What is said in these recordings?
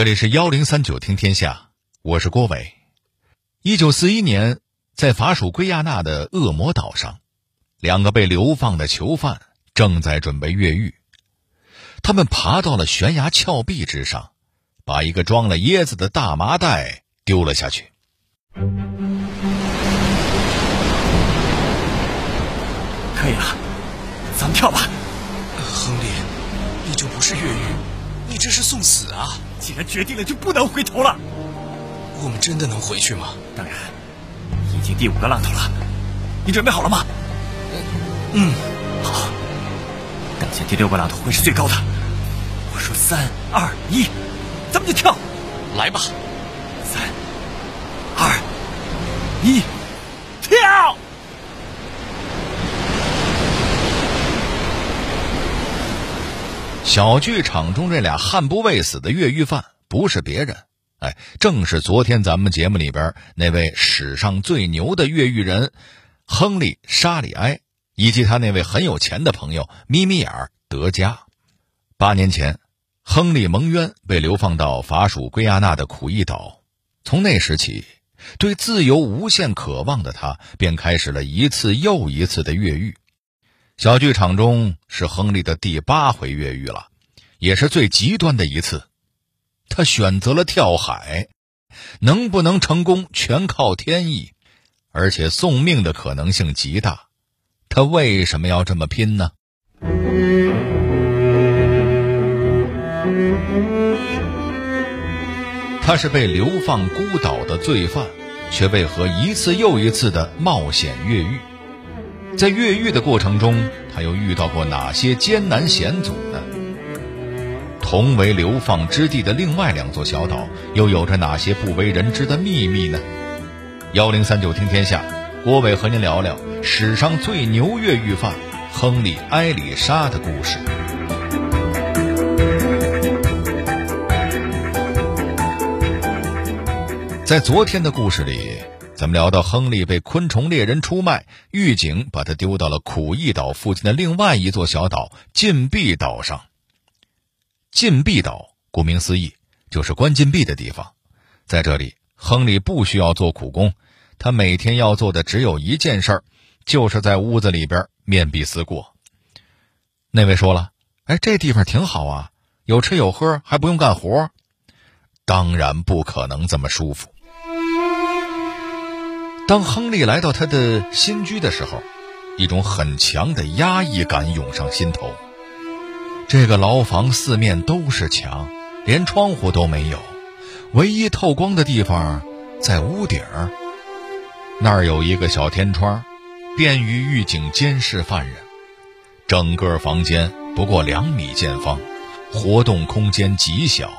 这里是幺零三九听天下，我是郭伟。一九四一年，在法属圭亚那的恶魔岛上，两个被流放的囚犯正在准备越狱。他们爬到了悬崖峭壁之上，把一个装了椰子的大麻袋丢了下去。可以了，咱们跳吧。亨利，你就不是越狱，你这是送死啊！既然决定了，就不能回头了。我们真的能回去吗？当然，已经第五个浪头了。你准备好了吗？嗯，好。等下第六个浪头会是最高的。我说三二一，咱们就跳。来吧。三二一，跳！小剧场中这俩悍不畏死的越狱犯不是别人，哎，正是昨天咱们节目里边那位史上最牛的越狱人亨利·沙里埃，以及他那位很有钱的朋友咪咪眼德加。八年前，亨利蒙冤被流放到法属圭亚那的苦役岛，从那时起，对自由无限渴望的他便开始了一次又一次的越狱。小剧场中是亨利的第八回越狱了，也是最极端的一次。他选择了跳海，能不能成功全靠天意，而且送命的可能性极大。他为什么要这么拼呢？他是被流放孤岛的罪犯，却为何一次又一次的冒险越狱？在越狱的过程中，他又遇到过哪些艰难险阻呢？同为流放之地的另外两座小岛，又有着哪些不为人知的秘密呢？幺零三九听天下，郭伟和您聊聊史上最牛越狱犯亨利·埃里莎的故事。在昨天的故事里。咱们聊到亨利被昆虫猎人出卖，狱警把他丢到了苦役岛附近的另外一座小岛禁闭岛上。禁闭岛顾名思义就是关禁闭的地方，在这里，亨利不需要做苦工，他每天要做的只有一件事儿，就是在屋子里边面壁思过。那位说了：“哎，这地方挺好啊，有吃有喝，还不用干活。”当然不可能这么舒服。当亨利来到他的新居的时候，一种很强的压抑感涌上心头。这个牢房四面都是墙，连窗户都没有，唯一透光的地方在屋顶儿。那儿有一个小天窗，便于狱警监视犯人。整个房间不过两米见方，活动空间极小。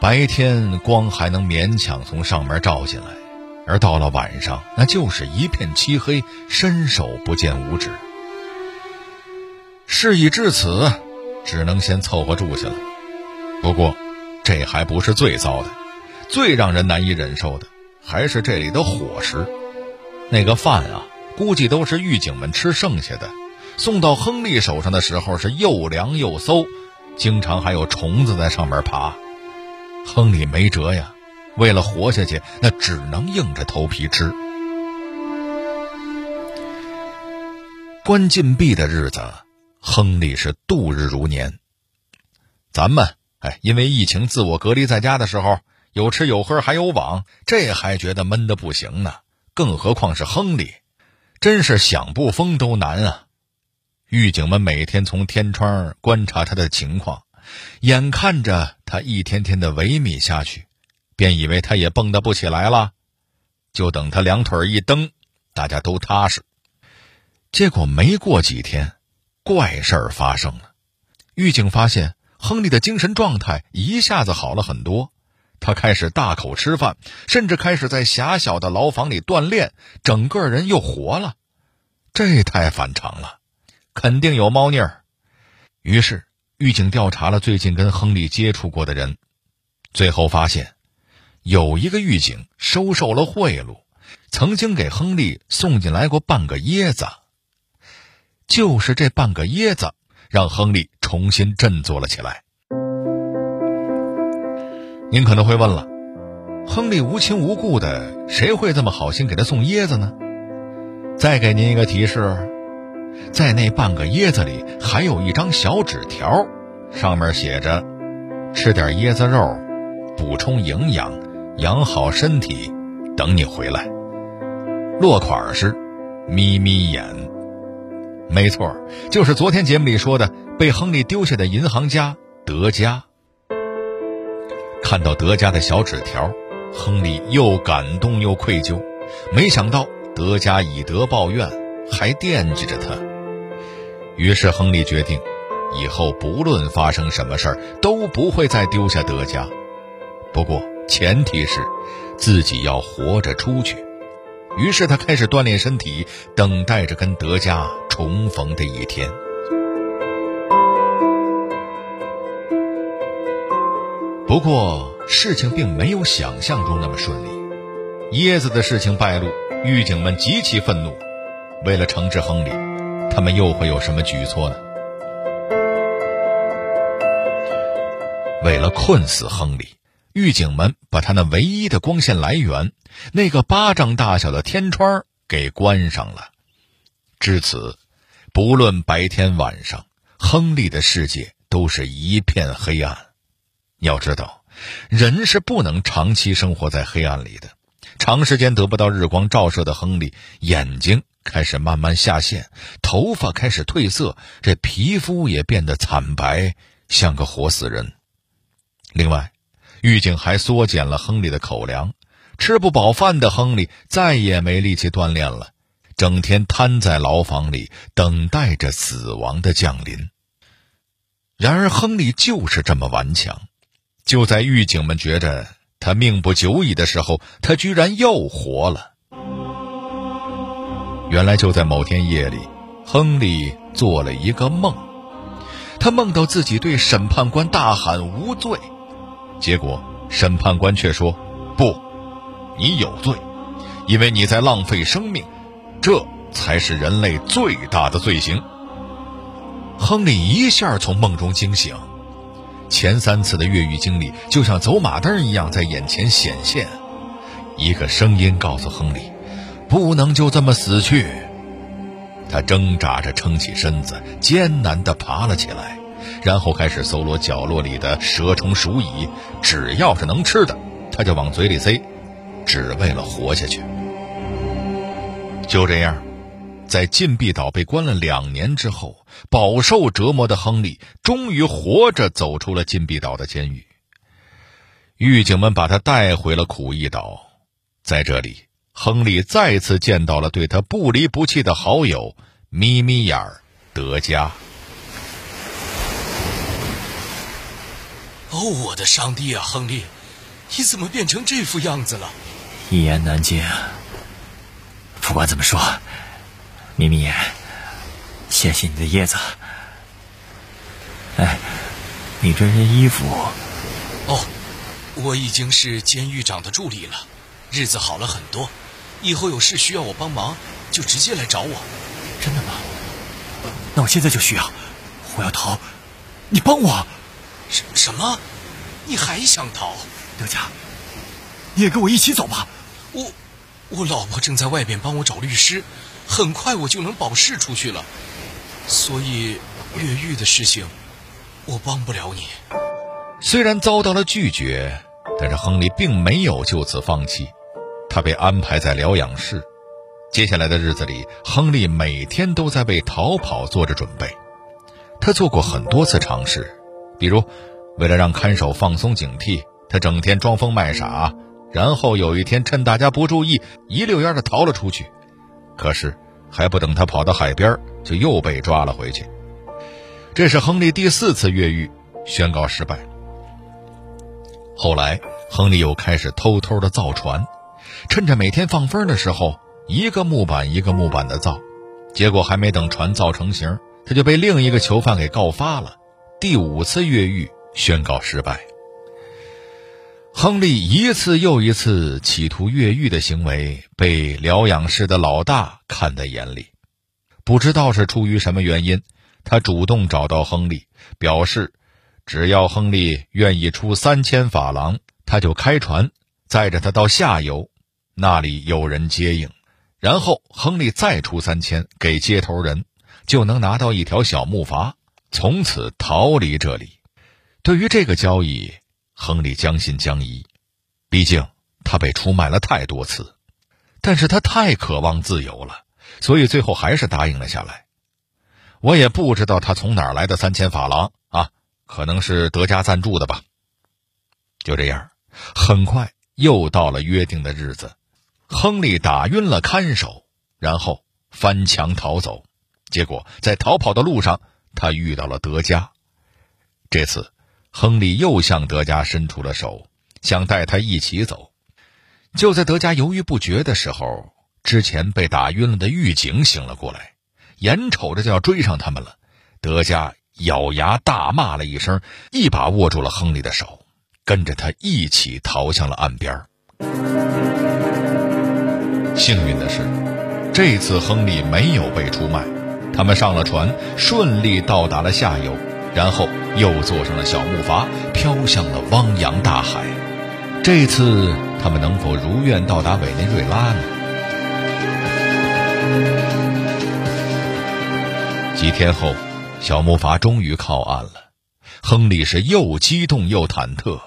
白天光还能勉强从上面照进来。而到了晚上，那就是一片漆黑，伸手不见五指。事已至此，只能先凑合住下了。不过，这还不是最糟的，最让人难以忍受的还是这里的伙食。那个饭啊，估计都是狱警们吃剩下的，送到亨利手上的时候是又凉又馊，经常还有虫子在上面爬。亨利没辙呀。为了活下去，那只能硬着头皮吃。关禁闭的日子，亨利是度日如年。咱们哎，因为疫情自我隔离在家的时候，有吃有喝还有网，这还觉得闷得不行呢。更何况是亨利，真是想不疯都难啊！狱警们每天从天窗观察他的情况，眼看着他一天天的萎靡下去。便以为他也蹦跶不起来了，就等他两腿一蹬，大家都踏实。结果没过几天，怪事儿发生了。狱警发现亨利的精神状态一下子好了很多，他开始大口吃饭，甚至开始在狭小的牢房里锻炼，整个人又活了。这太反常了，肯定有猫腻儿。于是狱警调查了最近跟亨利接触过的人，最后发现。有一个狱警收受了贿赂，曾经给亨利送进来过半个椰子。就是这半个椰子，让亨利重新振作了起来。您可能会问了，亨利无亲无故的，谁会这么好心给他送椰子呢？再给您一个提示，在那半个椰子里还有一张小纸条，上面写着：“吃点椰子肉，补充营养，养好身体，等你回来。”落款是“眯眯眼”。没错，就是昨天节目里说的被亨利丢下的银行家德加。看到德加的小纸条，亨利又感动又愧疚。没想到德加以德报怨，还惦记着他。于是亨利决定，以后不论发生什么事儿，都不会再丢下德加。不过前提是，自己要活着出去。于是他开始锻炼身体，等待着跟德加重逢的一天。不过事情并没有想象中那么顺利，椰子的事情败露，狱警们极其愤怒。为了惩治亨利，他们又会有什么举措呢？为了困死亨利，狱警们把他那唯一的光线来源——那个巴掌大小的天窗给关上了。至此，不论白天晚上，亨利的世界都是一片黑暗。要知道，人是不能长期生活在黑暗里的。长时间得不到日光照射的亨利，眼睛开始慢慢下陷，头发开始褪色，这皮肤也变得惨白，像个活死人。另外，狱警还缩减了亨利的口粮，吃不饱饭的亨利再也没力气锻炼了，整天瘫在牢房里，等待着死亡的降临。然而，亨利就是这么顽强。就在狱警们觉着他命不久矣的时候，他居然又活了。原来就在某天夜里，亨利做了一个梦，他梦到自己对审判官大喊无罪，结果审判官却说：“不，你有罪，因为你在浪费生命，这才是人类最大的罪行。”亨利一下从梦中惊醒。前三次的越狱经历就像走马灯一样在眼前显现，一个声音告诉亨利：“不能就这么死去。”他挣扎着撑起身子，艰难地爬了起来，然后开始搜罗角落里的蛇虫鼠蚁，只要是能吃的，他就往嘴里塞，只为了活下去。就这样。在禁闭岛被关了两年之后，饱受折磨的亨利终于活着走出了禁闭岛的监狱。狱警们把他带回了苦役岛，在这里，亨利再次见到了对他不离不弃的好友眯眯眼儿德加。哦，我的上帝啊，亨利，你怎么变成这副样子了？一言难尽。不管怎么说。眯眯眼，谢谢你的叶子。哎，你这身衣服……哦，我已经是监狱长的助理了，日子好了很多。以后有事需要我帮忙，就直接来找我。真的吗？那我现在就需要，我要逃，你帮我。什什么？你还想逃？德佳，你也跟我一起走吧。我，我老婆正在外边帮我找律师。很快我就能保释出去了，所以越狱的事情我帮不了你。虽然遭到了拒绝，但是亨利并没有就此放弃，他被安排在疗养室。接下来的日子里，亨利每天都在为逃跑做着准备。他做过很多次尝试，比如为了让看守放松警惕，他整天装疯卖傻，然后有一天趁大家不注意，一溜烟的逃了出去。可是，还不等他跑到海边，就又被抓了回去。这是亨利第四次越狱，宣告失败。后来，亨利又开始偷偷的造船，趁着每天放风的时候，一个木板一个木板的造。结果还没等船造成型，他就被另一个囚犯给告发了。第五次越狱宣告失败。亨利一次又一次企图越狱的行为被疗养室的老大看在眼里，不知道是出于什么原因，他主动找到亨利，表示只要亨利愿意出三千法郎，他就开船载着他到下游，那里有人接应，然后亨利再出三千给接头人，就能拿到一条小木筏，从此逃离这里。对于这个交易，亨利将信将疑，毕竟他被出卖了太多次，但是他太渴望自由了，所以最后还是答应了下来。我也不知道他从哪儿来的三千法郎啊，可能是德加赞助的吧。就这样，很快又到了约定的日子，亨利打晕了看守，然后翻墙逃走。结果在逃跑的路上，他遇到了德加。这次。亨利又向德加伸出了手，想带他一起走。就在德加犹豫不决的时候，之前被打晕了的狱警醒了过来，眼瞅着就要追上他们了。德加咬牙大骂了一声，一把握住了亨利的手，跟着他一起逃向了岸边。幸运的是，这次亨利没有被出卖，他们上了船，顺利到达了下游。然后又坐上了小木筏，飘向了汪洋大海。这次他们能否如愿到达委内瑞拉呢？几天后，小木筏终于靠岸了。亨利是又激动又忐忑，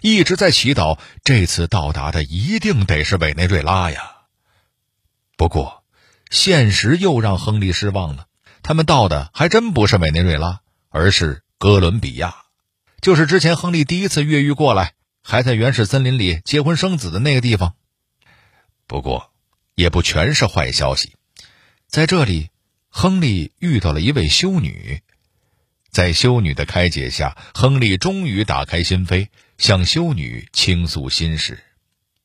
一直在祈祷这次到达的一定得是委内瑞拉呀。不过，现实又让亨利失望了。他们到的还真不是委内瑞拉。而是哥伦比亚，就是之前亨利第一次越狱过来，还在原始森林里结婚生子的那个地方。不过，也不全是坏消息，在这里，亨利遇到了一位修女，在修女的开解下，亨利终于打开心扉，向修女倾诉心事，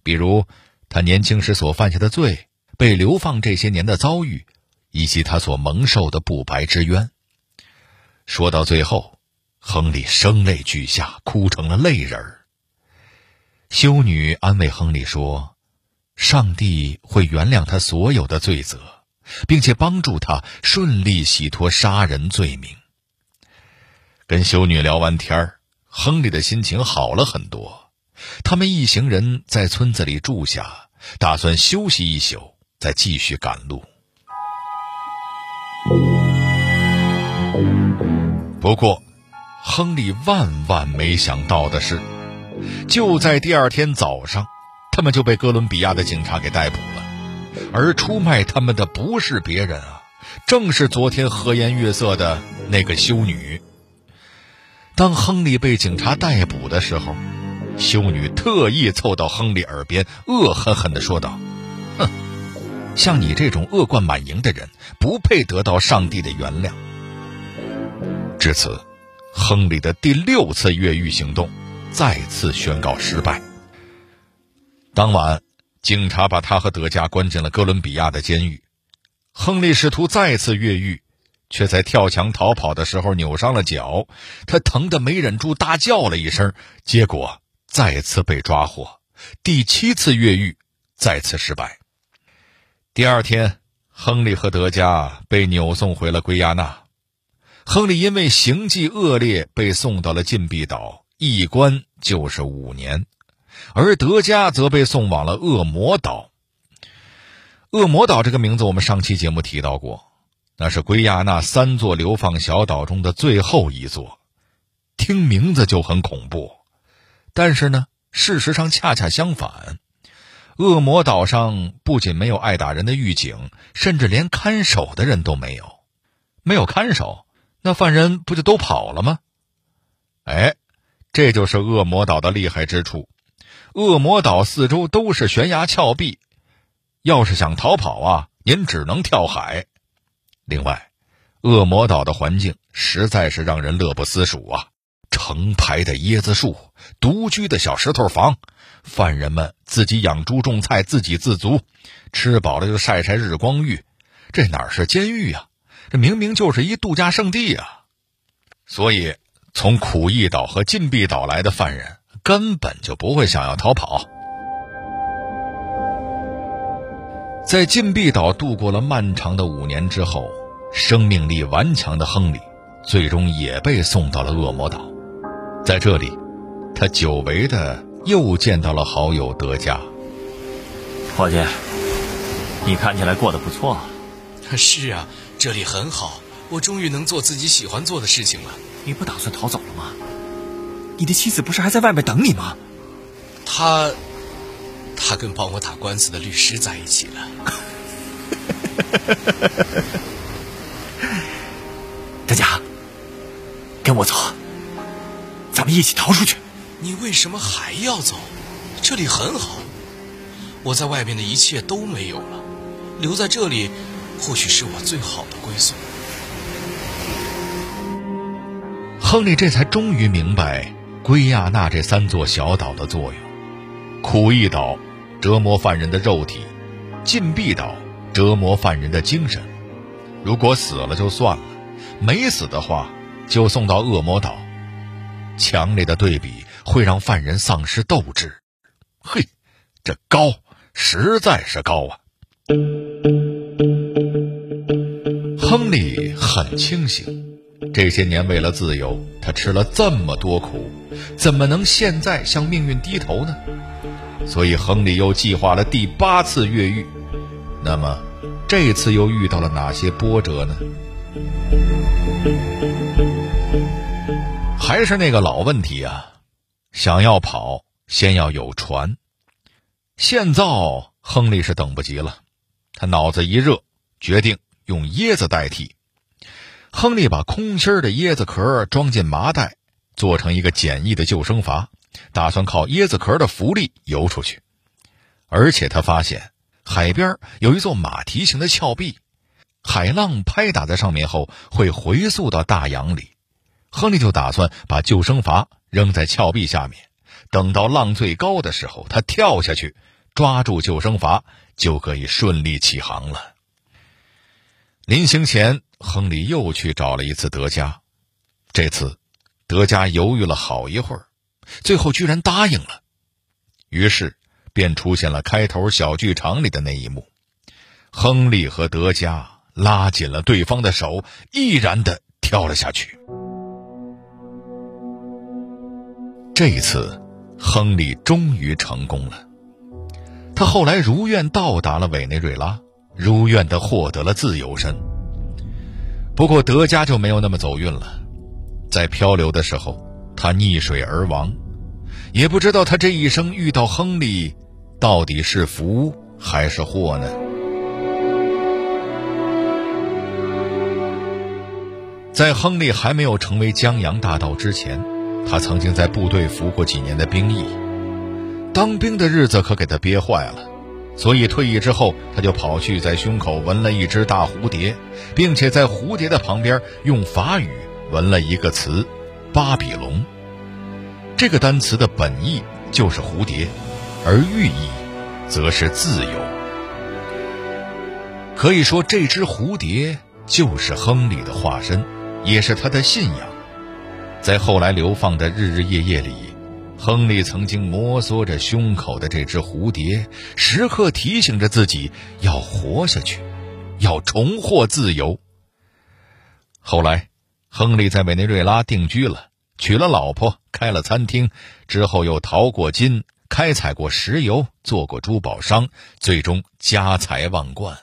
比如他年轻时所犯下的罪、被流放这些年的遭遇，以及他所蒙受的不白之冤。说到最后，亨利声泪俱下，哭成了泪人儿。修女安慰亨利说：“上帝会原谅他所有的罪责，并且帮助他顺利洗脱杀人罪名。”跟修女聊完天儿，亨利的心情好了很多。他们一行人在村子里住下，打算休息一宿，再继续赶路。不过，亨利万万没想到的是，就在第二天早上，他们就被哥伦比亚的警察给逮捕了。而出卖他们的不是别人啊，正是昨天和颜悦色的那个修女。当亨利被警察逮捕的时候，修女特意凑到亨利耳边，恶狠狠地说道：“哼，像你这种恶贯满盈的人，不配得到上帝的原谅。”至此，亨利的第六次越狱行动再次宣告失败。当晚，警察把他和德加关进了哥伦比亚的监狱。亨利试图再次越狱，却在跳墙逃跑的时候扭伤了脚，他疼得没忍住大叫了一声，结果再次被抓获。第七次越狱再次失败。第二天，亨利和德加被扭送回了圭亚那。亨利因为行迹恶劣被送到了禁闭岛，一关就是五年，而德加则被送往了恶魔岛。恶魔岛这个名字我们上期节目提到过，那是圭亚那三座流放小岛中的最后一座，听名字就很恐怖。但是呢，事实上恰恰相反，恶魔岛上不仅没有爱打人的狱警，甚至连看守的人都没有，没有看守。那犯人不就都跑了吗？哎，这就是恶魔岛的厉害之处。恶魔岛四周都是悬崖峭壁，要是想逃跑啊，您只能跳海。另外，恶魔岛的环境实在是让人乐不思蜀啊！成排的椰子树，独居的小石头房，犯人们自己养猪种菜，自给自足，吃饱了就晒晒日光浴。这哪是监狱呀？这明明就是一度假胜地啊！所以，从苦役岛和禁闭岛来的犯人根本就不会想要逃跑。在禁闭岛度过了漫长的五年之后，生命力顽强的亨利最终也被送到了恶魔岛。在这里，他久违的又见到了好友德加。伙计，你看起来过得不错。是啊，这里很好，我终于能做自己喜欢做的事情了。你不打算逃走了吗？你的妻子不是还在外面等你吗？他，他跟帮我打官司的律师在一起了。大家，跟我走，咱们一起逃出去。你为什么还要走？这里很好，我在外面的一切都没有了，留在这里，或许是我最好的归宿。亨利这才终于明白圭亚那这三座小岛的作用：苦役岛折磨犯人的肉体，禁闭岛折磨犯人的精神。如果死了就算了，没死的话就送到恶魔岛。强烈的对比会让犯人丧失斗志。嘿，这高实在是高啊！亨利很清醒，这些年为了自由，他吃了这么多苦，怎么能现在向命运低头呢？所以，亨利又计划了第八次越狱。那么，这次又遇到了哪些波折呢？还是那个老问题啊，想要跑，先要有船。现造，亨利是等不及了，他脑子一热，决定用椰子代替。亨利把空心的椰子壳装进麻袋，做成一个简易的救生筏，打算靠椰子壳的浮力游出去。而且他发现海边有一座马蹄形的峭壁，海浪拍打在上面后会回溯到大洋里。亨利就打算把救生筏扔在峭壁下面，等到浪最高的时候，他跳下去，抓住救生筏，就可以顺利起航了。临行前，亨利又去找了一次德加，这次，德加犹豫了好一会儿，最后居然答应了。于是，便出现了开头小剧场里的那一幕：亨利和德加拉紧了对方的手，毅然的跳了下去。这一次，亨利终于成功了。他后来如愿到达了委内瑞拉，如愿的获得了自由身。不过德加就没有那么走运了，在漂流的时候，他溺水而亡。也不知道他这一生遇到亨利，到底是福还是祸呢？在亨利还没有成为江洋大盗之前。他曾经在部队服过几年的兵役，当兵的日子可给他憋坏了，所以退役之后，他就跑去在胸口纹了一只大蝴蝶，并且在蝴蝶的旁边用法语纹了一个词“巴比龙”。这个单词的本意就是蝴蝶，而寓意则是自由。可以说，这只蝴蝶就是亨利的化身，也是他的信仰。在后来流放的日日夜夜里，亨利曾经摩挲着胸口的这只蝴蝶，时刻提醒着自己要活下去，要重获自由。后来，亨利在委内瑞拉定居了，娶了老婆，开了餐厅，之后又淘过金，开采过石油，做过珠宝商，最终家财万贯。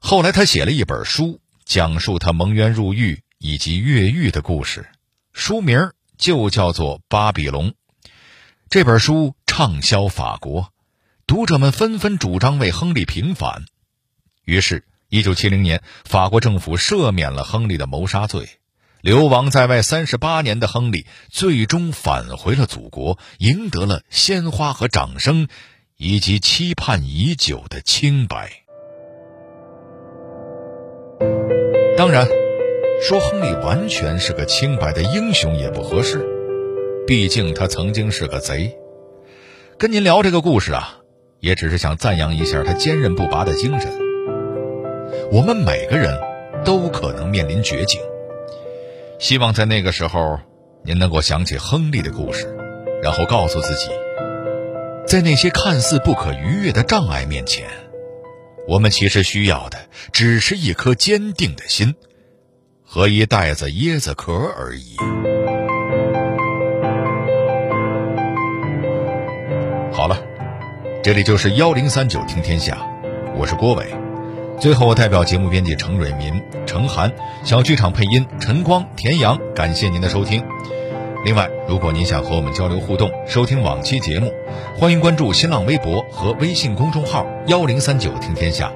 后来，他写了一本书，讲述他蒙冤入狱。以及越狱的故事，书名就叫做《巴比龙》。这本书畅销法国，读者们纷纷主张为亨利平反。于是，一九七零年，法国政府赦免了亨利的谋杀罪。流亡在外三十八年的亨利，最终返回了祖国，赢得了鲜花和掌声，以及期盼已久的清白。当然。说亨利完全是个清白的英雄也不合适，毕竟他曾经是个贼。跟您聊这个故事啊，也只是想赞扬一下他坚韧不拔的精神。我们每个人都可能面临绝境，希望在那个时候，您能够想起亨利的故事，然后告诉自己，在那些看似不可逾越的障碍面前，我们其实需要的只是一颗坚定的心。和一袋子椰子壳而已。好了，这里就是幺零三九听天下，我是郭伟。最后，我代表节目编辑程蕊民、程涵，小剧场配音陈光、田阳，感谢您的收听。另外，如果您想和我们交流互动、收听往期节目，欢迎关注新浪微博和微信公众号“幺零三九听天下”。